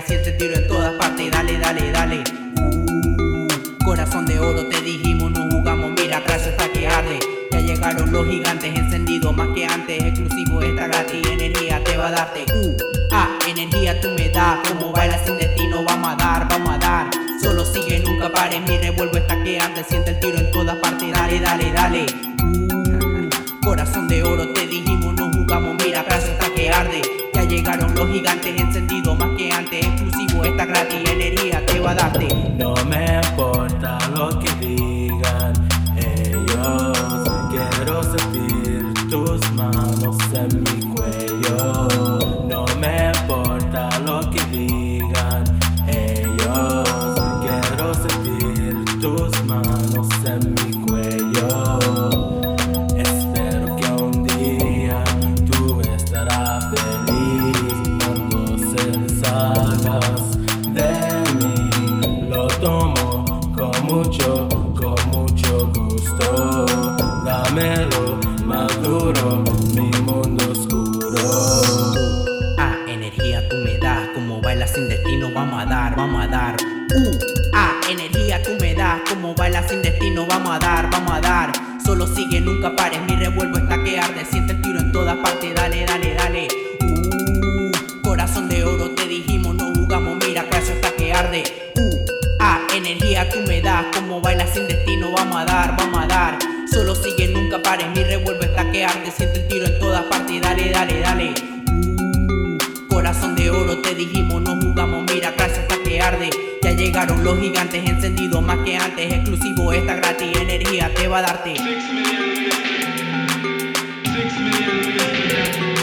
se siente tiro en todas partes. Dale, dale, dale. Uh, corazón de oro, te dijimos, no jugamos. Mira, atrás está que arde. Ya llegaron los gigantes encendidos más que antes. Exclusivo está gratis, energía te va a darte. Uh, ah, energía tú me das. Como bailas sin destino, vamos a dar, vamos a dar. Solo sigue, nunca pares. Mi revuelvo está que antes. Siente el tiro en todas partes. Dale, dale, dale. milenería que va a darte. No me importa. Es exclusivo, esta gratis, energía te va a darte. Million,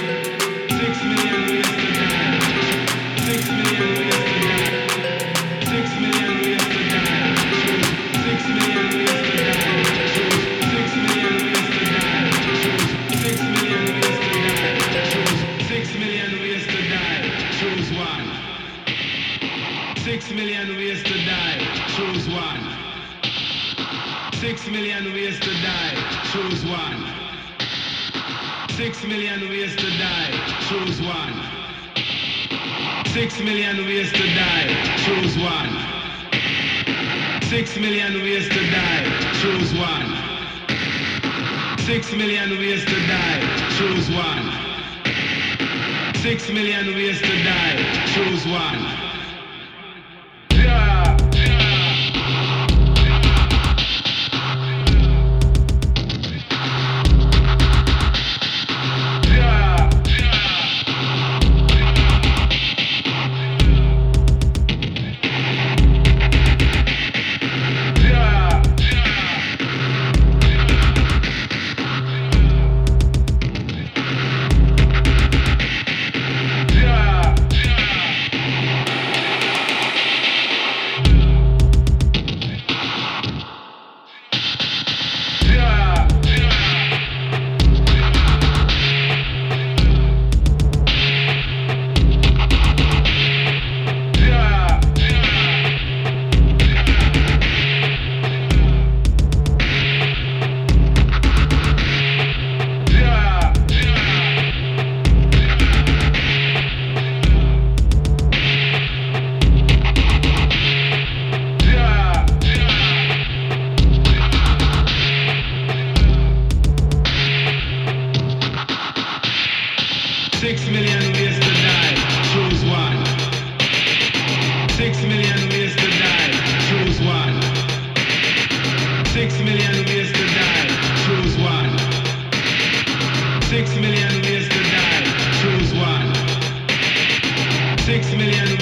Six million ways to die, choose one. Six million ways to die, choose one. Six million ways to die, choose one. Six million ways to die, choose one. Six million ways to die, choose one. Six million ways to die, choose one. Six million ways to die, choose one. Six million